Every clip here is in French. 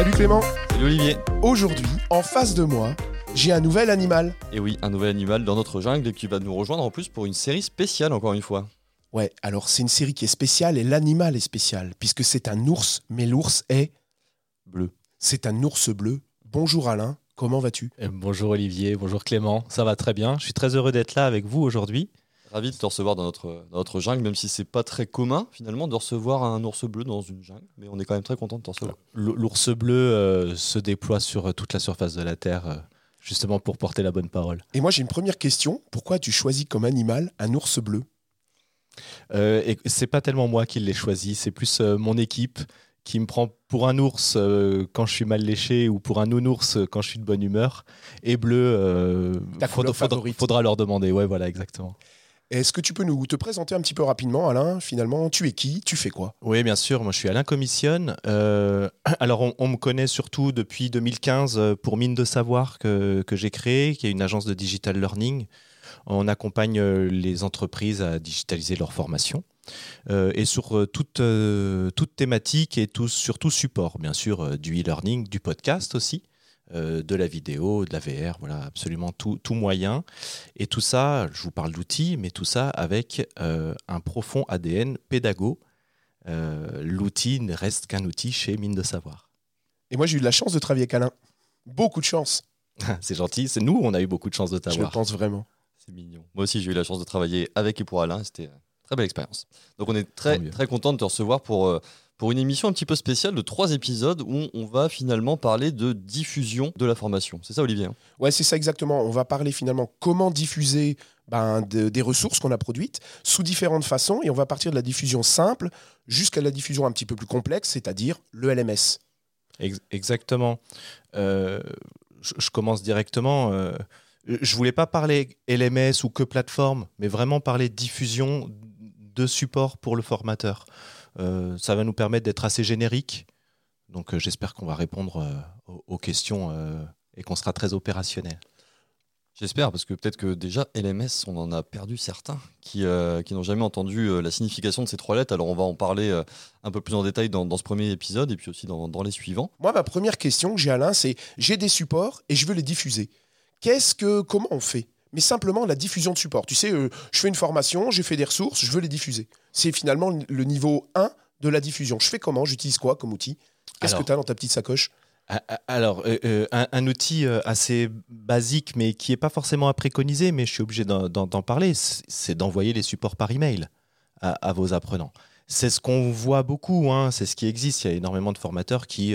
Salut Clément. Salut Olivier. Aujourd'hui, en face de moi, j'ai un nouvel animal. Et oui, un nouvel animal dans notre jungle qui va nous rejoindre en plus pour une série spéciale encore une fois. Ouais, alors c'est une série qui est spéciale et l'animal est spécial, puisque c'est un ours, mais l'ours est bleu. C'est un ours bleu. Bonjour Alain, comment vas-tu? Euh, Bonjour Olivier, bonjour Clément, ça va très bien. Je suis très heureux d'être là avec vous aujourd'hui. Ravi de te recevoir dans notre, notre jungle, même si c'est pas très commun finalement de recevoir un ours bleu dans une jungle, mais on est quand même très content de te recevoir. L'ours bleu euh, se déploie sur euh, toute la surface de la Terre, justement pour porter la bonne parole. Et moi j'ai une première question, pourquoi tu choisis comme animal un ours bleu? Euh, et c'est pas tellement moi qui l'ai choisi, c'est plus euh, mon équipe qui me prend pour un ours euh, quand je suis mal léché ou pour un nounours quand je suis de bonne humeur. Et bleu, il faudra, faudra, leur demander. Ouais, voilà, exactement. Est-ce que tu peux nous te présenter un petit peu rapidement, Alain Finalement, tu es qui Tu fais quoi? Oui, bien sûr. Moi, je suis Alain Commissionne. alors, on, me connaît surtout depuis 2015 pour Mine de Savoir que, j'ai créé, qui est une agence de digital learning on accompagne euh, les entreprises à digitaliser leur formation. Euh, et sur euh, toute, thématique et sur tout support, bien sûr, du e-learning, du podcast aussi, de la vidéo, de la VR, voilà, absolument tout, tout moyen. Et tout ça, je vous parle d'outils, mais tout ça avec un profond ADN pédago. L'outil ne reste qu'un outil chez Mine de Savoir. Et moi, j'ai eu de la chance de travailler avec Alain. Beaucoup de chance. c'est gentil, c'est nous, on a eu beaucoup de chance de t'avoir. Je pense vraiment. C'est mignon. Moi aussi, j'ai eu la chance de travailler avec et pour Alain. C'était une très belle expérience. Donc, on est très, très content de te recevoir pour, euh, pour une émission un petit peu spéciale de trois épisodes où on va finalement parler de diffusion de la formation. C'est ça, Olivier hein? Ouais, c'est ça exactement. On va parler finalement comment diffuser ben, des ressources qu'on a produites sous différentes façons et on va partir de la diffusion simple jusqu'à la diffusion un petit peu plus complexe, c'est-à-dire le LMS. Exactement. Euh, je, commence directement. Euh, je voulais pas parler LMS ou que plateforme, mais vraiment parler diffusion de support pour le formateur. Euh, ça va nous permettre d'être assez générique. Donc euh, j'espère qu'on va répondre euh, aux, questions et qu'on sera très opérationnel. J'espère, parce que peut-être que déjà, LMS, on en a perdu certains qui, n'ont jamais entendu la signification de ces trois lettres. Alors, on va en parler un peu plus en détail dans, ce premier épisode et puis aussi dans, dans les suivants. Moi, ma première question que j'ai, Alain, c'est j'ai des supports et je veux les diffuser. Qu'est-ce que, comment on fait? Mais simplement la diffusion de support. Tu sais, euh, je fais une formation, j'ai fait des ressources, je veux les diffuser. C'est finalement le niveau 1 de la diffusion. Je fais comment? J'utilise quoi comme outil? Qu'est-ce que tu as dans ta petite sacoche? Alors, euh, euh, un, outil assez basique, mais qui n'est pas forcément à préconiser, mais je suis obligé d'en parler, c'est d'envoyer les supports par email à, à vos apprenants. C'est ce qu'on voit beaucoup, hein, c'est ce qui existe. Il y a énormément de formateurs qui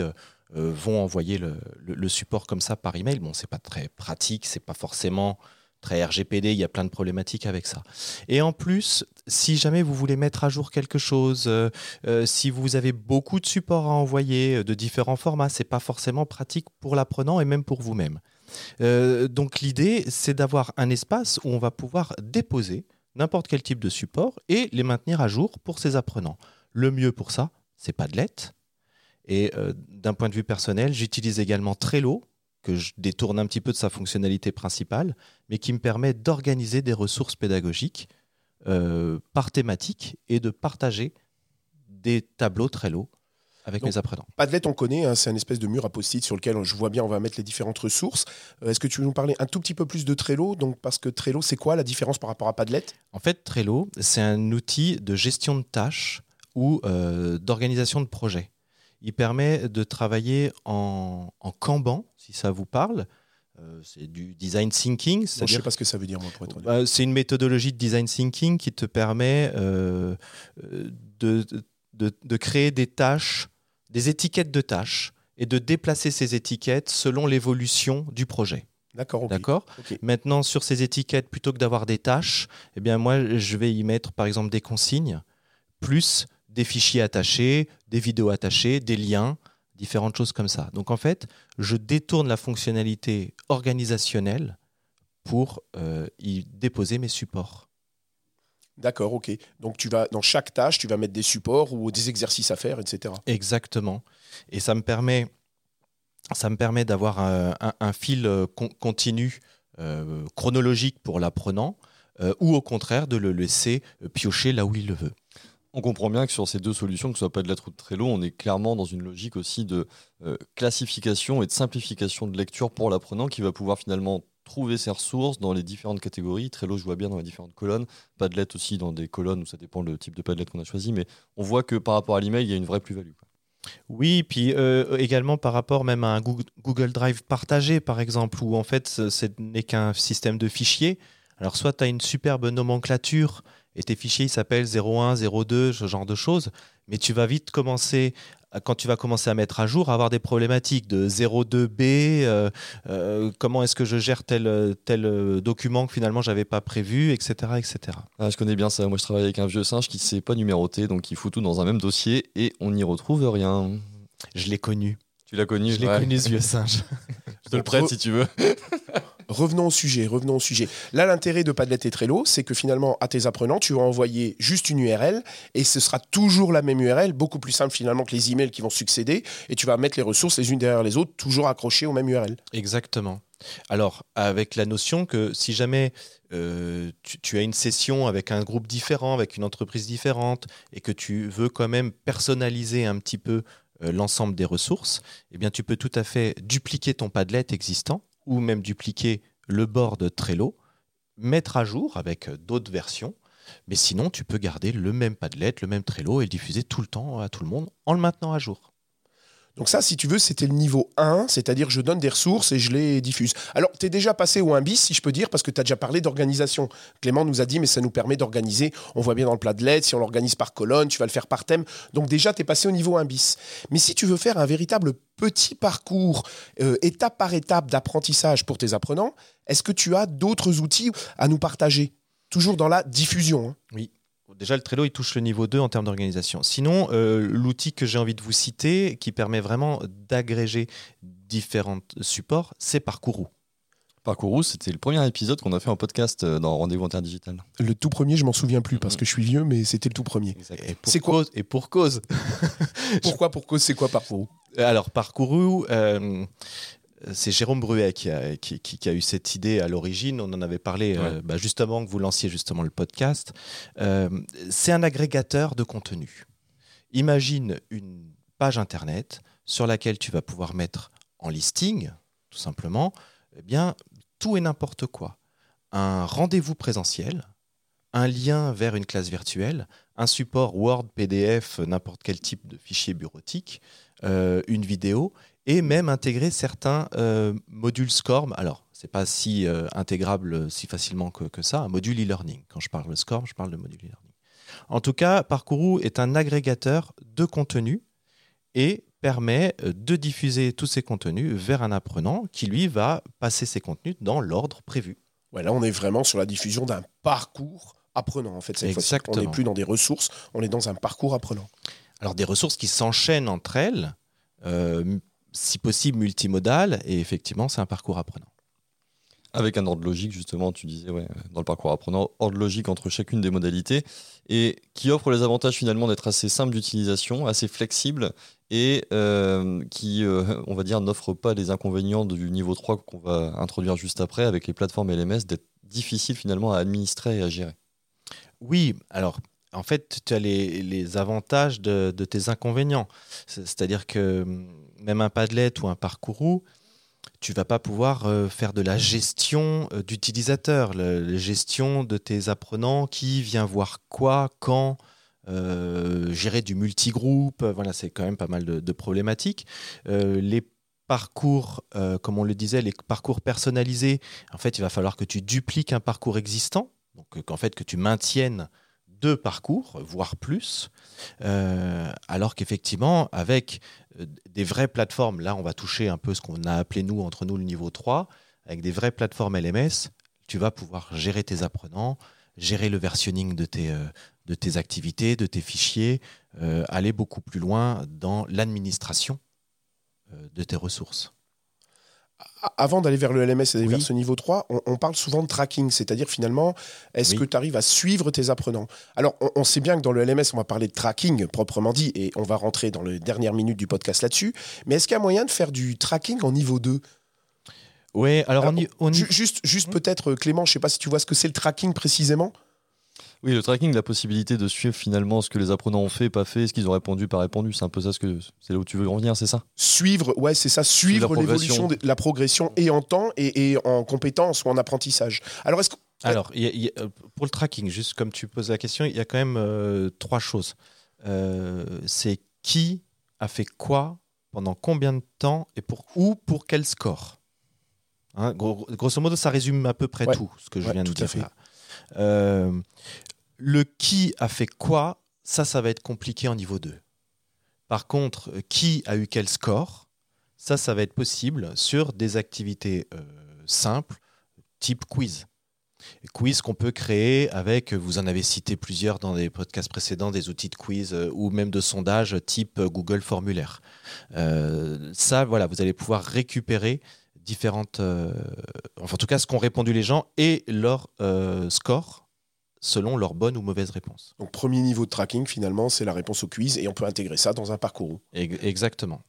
euh, vont envoyer le, support comme ça par email. Bon, c'est pas très pratique, c'est pas forcément très RGPD, il y a plein de problématiques avec ça. Et en plus, si jamais vous voulez mettre à jour quelque chose, euh, euh, si vous avez beaucoup de supports à envoyer de différents formats, c'est pas forcément pratique pour l'apprenant et même pour vous-même. donc l'idée, c'est d'avoir un espace où on va pouvoir déposer n'importe quel type de support et les maintenir à jour pour ses apprenants. Le mieux pour ça, c'est Padlet, et euh, d'un point de vue personnel, j'utilise également Trello, que je détourne un petit peu de sa fonctionnalité principale, mais qui me permet d'organiser des ressources pédagogiques euh, par thématique et de partager des tableaux Trello avec mes apprenants. Padlet, on connaît, hein, c'est un espèce de mur à post-it sur lequel je vois bien, on va mettre les différentes ressources. Euh, est-ce que tu veux nous parler un tout petit peu plus de Trello? Donc, Parce que Trello, c'est quoi la différence par rapport à Padlet? En fait, Trello, c'est un outil de gestion de tâches ou d'organisation de projets. Il permet de travailler en, en Kanban, si ça vous parle. Euh, c'est du design thinking. je ne sais pas ce que ça veut dire, bah, C'est une méthodologie de design thinking qui te permet euh, de, de, de, créer des tâches, des étiquettes de tâches et de déplacer ces étiquettes selon l'évolution du projet. D'accord. D'accord? Maintenant, sur ces étiquettes, plutôt que d'avoir des tâches, eh bien, moi, je vais y mettre, par exemple, des consignes, plus des fichiers attachés, des vidéos attachées, des liens, différentes choses comme ça. Donc en fait, je détourne la fonctionnalité organisationnelle pour euh, y déposer mes supports. D'accord, ok. Donc tu vas dans chaque tâche, tu vas mettre des supports ou des exercices à faire, etc. Exactement. Et ça me permet, ça me permet d'avoir un, fil euh, continu euh, chronologique pour l'apprenant, ou au contraire de le laisser piocher là où il le veut On comprend bien que sur ces deux solutions, que ce soit pas de Trello, on est clairement dans une logique aussi de euh, classification et de simplification de lecture pour l'apprenant qui va pouvoir finalement trouver ses ressources dans les différentes catégories. Trello, je vois bien dans les différentes colonnes. Padlet aussi dans des colonnes où ça dépend le type de Padlet qu'on a choisi. Mais on voit que par rapport à l'email, il y a une vraie plus-value. Oui, puis euh, également par rapport même à un Google Drive partagé, par exemple, où en fait ce n'est qu'un système de fichiers. Alors soit tu as une superbe nomenclature et tes fichiers s'appellent 01, 02, ce genre de choses, mais tu vas vite commencer quand tu vas commencer à mettre à jour, avoir des problématiques de 02B, euh, euh, comment est-ce que je gère tel, tel euh, document que finalement j'avais pas prévu, etc. etc. Ah, je connais bien ça, moi je travaille avec un vieux singe qui ne sait pas numéroter, donc il fout tout dans un même dossier et on n'y retrouve rien. Je l'ai connu. Tu l'as connu Je l'ai connu ce vieux singe. je te le prête si tu veux. revenons au sujet, revenons au sujet. Là, l'intérêt de Padlet et Trello, c'est que finalement, à tes apprenants, tu vas envoyer juste une URL et ce sera toujours la même URL, beaucoup plus simple finalement que les emails qui vont succéder et tu vas mettre les ressources les unes derrière les autres, toujours accrochées au même URL. Exactement. Alors, avec la notion que si jamais euh, tu, as une session avec un groupe différent, avec une entreprise différente, et que tu veux quand même personnaliser un petit peu euh, l'ensemble des ressources, eh bien, tu peux tout à fait dupliquer ton Padlet existant ou même dupliquer le bord de Trello, mettre à jour avec d'autres versions. Mais sinon, tu peux garder le même Padlet, le même Trello et le diffuser tout le temps à tout le monde en le maintenant à jour. Donc ça, si tu veux, c'était le niveau 1, c'est-à-dire je donne des ressources et je les diffuse. Alors, tu es déjà passé au 1 bis, si je peux dire, parce que tu as déjà parlé d'organisation. Clément nous a dit, mais ça nous permet d'organiser, on voit bien dans le plat de l'aide, si on l'organise par colonne, tu vas le faire par thème. Donc déjà, tu es passé au niveau 1 bis. Mais si tu veux faire un véritable petit parcours, euh, étape par étape d'apprentissage pour tes apprenants, est-ce que tu as d'autres outils à nous partager? Toujours dans la diffusion. Hein. Oui. Déjà, le Trello, il touche le niveau 2 en termes d'organisation. Sinon, euh, l'outil que j'ai envie de vous citer, qui permet vraiment d'agréger différents supports, c'est Parcourou. Parcourou, c'était le premier épisode qu'on a fait en podcast euh, dans Rendez-vous Interdigital. Le tout premier, je m'en souviens plus parce que je suis vieux, mais c'était le tout premier. C'est quoi Et pour cause. Pourquoi pour cause C'est quoi Parcourou? Alors, Parcourou, euh, c'est Jérôme Bruet qui a, eu cette idée à l'origine. On en avait parlé euh, bah, justement que vous lanciez justement le podcast. Euh, c'est un agrégateur de contenu. Imagine une page internet sur laquelle tu vas pouvoir mettre en listing, tout simplement, eh bien tout et n'importe quoi. Un rendez-vous présentiel, un lien vers une classe virtuelle, un support Word, PDF, n'importe quel type de fichier bureautique, euh, une vidéo et même intégrer certains euh, modules SCORM. Alors, ce n'est pas si euh, intégrable si facilement que, ça, un module e-learning. Quand je parle de SCORM, je parle de module e-learning. En tout cas, Parcourou est un agrégateur de contenu et permet euh, de diffuser tous ces contenus vers un apprenant qui, lui, va passer ses contenus dans l'ordre prévu. Voilà, on est vraiment sur la diffusion d'un parcours apprenant. En fait, on n'est plus dans des ressources, on est dans un parcours apprenant. Alors, des ressources qui s'enchaînent entre elles, si possible multimodal, et effectivement, c'est un parcours apprenant. Avec un ordre logique, justement, tu disais, ouais, dans le parcours apprenant, ordre logique entre chacune des modalités, et qui offre les avantages finalement d'être assez simple d'utilisation, assez flexible, et euh, qui, euh, on va dire, n'offre pas les inconvénients du niveau 3 qu'on va introduire juste après, avec les plateformes LMS, d'être difficile finalement à administrer et à gérer. Oui, alors en fait, tu as les, avantages de, tes inconvénients. C'est-à-dire que même un Padlet ou un Parcourou, tu vas pas pouvoir euh, faire de la gestion euh, d'utilisateurs, la, gestion de tes apprenants, qui vient voir quoi, quand, euh, gérer du multigroupe. Voilà, c'est quand même pas mal de, problématiques. les parcours, comme on le disait, les parcours personnalisés, en fait, il va falloir que tu dupliques un parcours existant, donc qu'en fait que tu maintiennes deux parcours, voire plus, euh, alors qu'effectivement, avec euh, des vraies plateformes, là on va toucher un peu ce qu'on a appelé nous, entre nous, le niveau 3, avec des vraies plateformes LMS, tu vas pouvoir gérer tes apprenants, gérer le versionning de tes, euh, de tes activités, de tes fichiers, aller beaucoup plus loin dans l'administration de tes ressources avant d'aller vers le LMS et vers ce niveau 3, on, parle souvent de tracking, c'est-à-dire finalement, est-ce que tu arrives à suivre tes apprenants? Alors, on, sait bien que dans le LMS, on va parler de tracking proprement dit, et on va rentrer dans les dernières minutes du podcast là-dessus, mais est-ce qu'il y a moyen de faire du tracking en niveau 2 Oui, alors, Juste, juste peut-être, Clément, je ne sais pas si tu vois ce que c'est le tracking précisément Oui, le tracking, la possibilité de suivre finalement ce que les apprenants ont fait, pas fait, ce qu'ils ont répondu, pas répondu, c'est un peu ça ce que c'est là où tu veux en venir, c'est ça? Suivre, ouais, c'est ça, suivre l'évolution, la progression et en temps et, en compétences ou en apprentissage. Alors, est-ce que alors, pour le tracking, juste comme tu poses la question, il y a quand même euh, trois choses. Euh, c'est qui a fait quoi, pendant combien de temps et pour où, pour quel score? Hein, grosso modo, ça résume à peu près tout ce que je viens de dire. Euh, le qui a fait quoi, ça, ça va être compliqué en niveau 2. Par contre, qui a eu quel score, ça, ça va être possible sur des activités simples, type quiz quiz qu'on peut créer avec, vous en avez cité plusieurs dans des podcasts précédents, des outils de quiz euh, ou même de sondage type Google Formulaire. Euh, ça, voilà, vous allez pouvoir récupérer différentes, euh, enfin en tout cas ce qu'ont répondu les gens et leur score selon leur bonne ou mauvaise réponse. Donc premier niveau de tracking finalement, c'est la réponse au quiz et on peut intégrer ça dans un parcours. Exactement.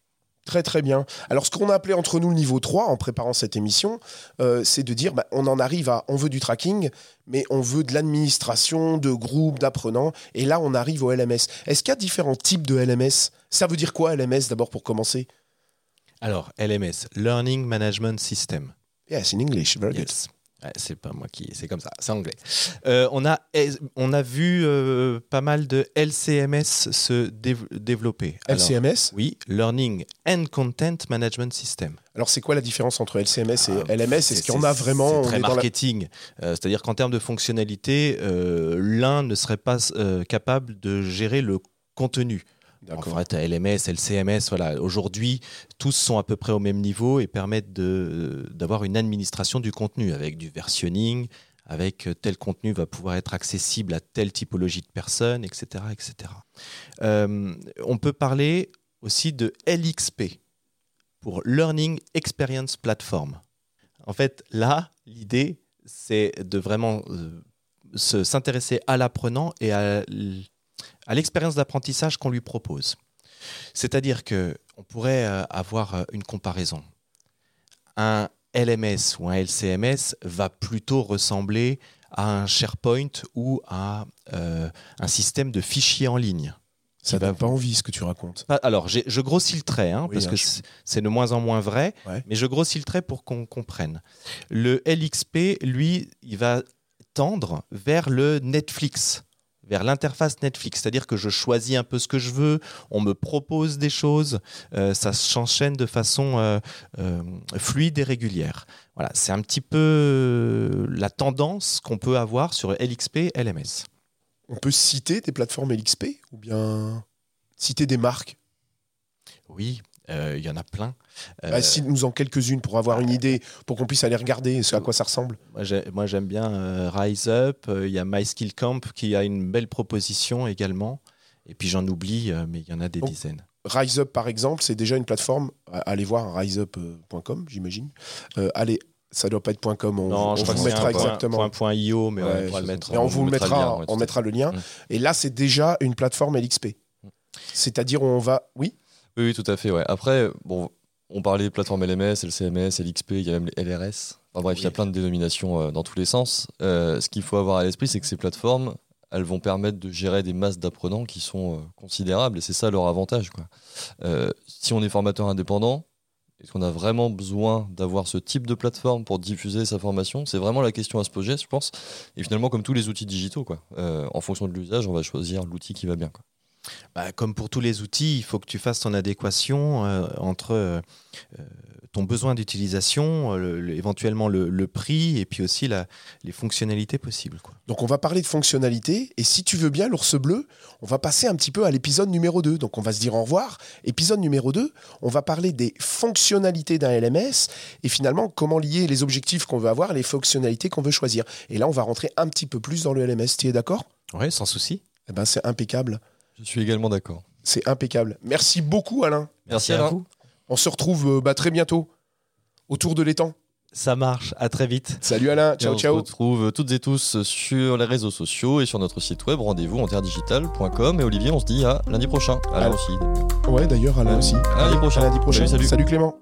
Très très bien. Alors ce qu'on a appelé entre nous le niveau 3 en préparant cette émission, euh, c'est de dire bah, on en arrive à on veut du tracking, mais on veut de l'administration, de groupes, d'apprenants, et là on arrive au LMS. Est-ce qu'il y a différents types de LMS Ça veut dire quoi LMS d'abord pour commencer? Alors LMS, Learning Management System. Yes, in English, very good c'est pas moi qui, c'est comme ça, c'est anglais. Euh, on, a, on a vu euh, pas mal de LCMS se développer. LCMS Oui, Learning and Content Management System. Alors c'est quoi la différence entre LCMS et ah, LMS Est-ce qu'il y en a vraiment? C'est très marketing. Euh, c'est-à-dire qu'en termes de fonctionnalité, l'un ne serait pas capable de gérer le contenu. En fait, LMS, LCMS, voilà. Aujourd'hui, tous sont à peu près au même niveau et permettent d'avoir une administration du contenu avec du versionning, avec euh, tel contenu va pouvoir être accessible à telle typologie de personnes, etc. etc. Euh, on peut parler aussi de LXP pour Learning Experience Platform. En fait, là, l'idée, c'est de vraiment euh, s'intéresser à l'apprenant et à à l'expérience d'apprentissage qu'on lui propose. C'est-à-dire que on pourrait euh, avoir euh, une comparaison. Un LMS ou un LCMS va plutôt ressembler à un SharePoint ou à euh, un système de fichiers en ligne. Ça n'a pas envie ce que tu racontes. Alors, je grossis le trait, hein, parce que c'est de moins en moins vrai, mais je grossis le trait pour qu'on comprenne. Le LXP, lui, il va tendre vers le Netflix vers l'interface Netflix, c'est-à-dire que je choisis un peu ce que je veux, on me propose des choses, euh, ça s'enchaîne de façon euh, euh, fluide et régulière. Voilà, c'est un petit peu la tendance qu'on peut avoir sur LXP, LMS. On peut citer des plateformes LXP ou bien citer des marques? Oui, il y en a plein. Bah, si nous en quelques-unes pour avoir une idée, pour qu'on puisse aller regarder ce à quoi ça ressemble. Moi, j'aime bien euh, Rise Up. Il y a My Skill Camp qui a une belle proposition également. Et puis j'en oublie, euh, mais il y en a des dizaines. Rise Up, par exemple, c'est déjà une plateforme. Allez voir riseup.com, j'imagine. Euh, allez, ça doit pas être .com. On, non, je vous mettra exactement. Point, .io, mais on va le mettre. Et on, vous le mettra, on mettra le lien. Mm. Et là, c'est déjà une plateforme LXP. C'est-à-dire, on va. Oui. Oui, tout à fait. Ouais. Après, bon, on parlait de plateforme LMS, LCMS, LXP, il y a même les LRS. bref, il y a plein de dénominations euh, dans tous les sens. Euh, ce qu'il faut avoir à l'esprit, c'est que ces plateformes, elles vont permettre de gérer des masses d'apprenants qui sont euh, considérables et c'est ça leur avantage. Quoi. si on est formateur indépendant, est-ce qu'on a vraiment besoin d'avoir ce type de plateforme pour diffuser sa formation? C'est vraiment la question à se poser, je pense. Et finalement, comme tous les outils digitaux, quoi. en fonction de l'usage, on va choisir l'outil qui va bien. Quoi. Bah, comme pour tous les outils, il faut que tu fasses ton adéquation euh, entre euh, euh, ton besoin d'utilisation, éventuellement le, prix et puis aussi la, les fonctionnalités possibles. Donc on va parler de fonctionnalités et si tu veux bien, l'ours bleu, on va passer un petit peu à l'épisode numéro 2. Donc on va se dire au revoir. Épisode numéro 2, on va parler des fonctionnalités d'un LMS et finalement comment lier les objectifs qu'on veut avoir et les fonctionnalités qu'on veut choisir. Et là, on va rentrer un petit peu plus dans le LMS. Tu es d'accord? Oui, sans souci. Eh ben, c'est impeccable. Je suis également d'accord. C'est impeccable. Merci beaucoup, Alain. Merci, à vous. On se retrouve euh, bah, très bientôt autour de l'étang. Ça marche, à très vite. Salut Alain, ciao ciao. On se retrouve toutes et tous sur les réseaux sociaux et sur notre site web rendez-vous en terredigital.com. Et Olivier, on se dit à lundi prochain. Alain aussi. Ouais, d'ailleurs, Alain aussi. À lundi prochain. lundi prochain. salut. salut Clément.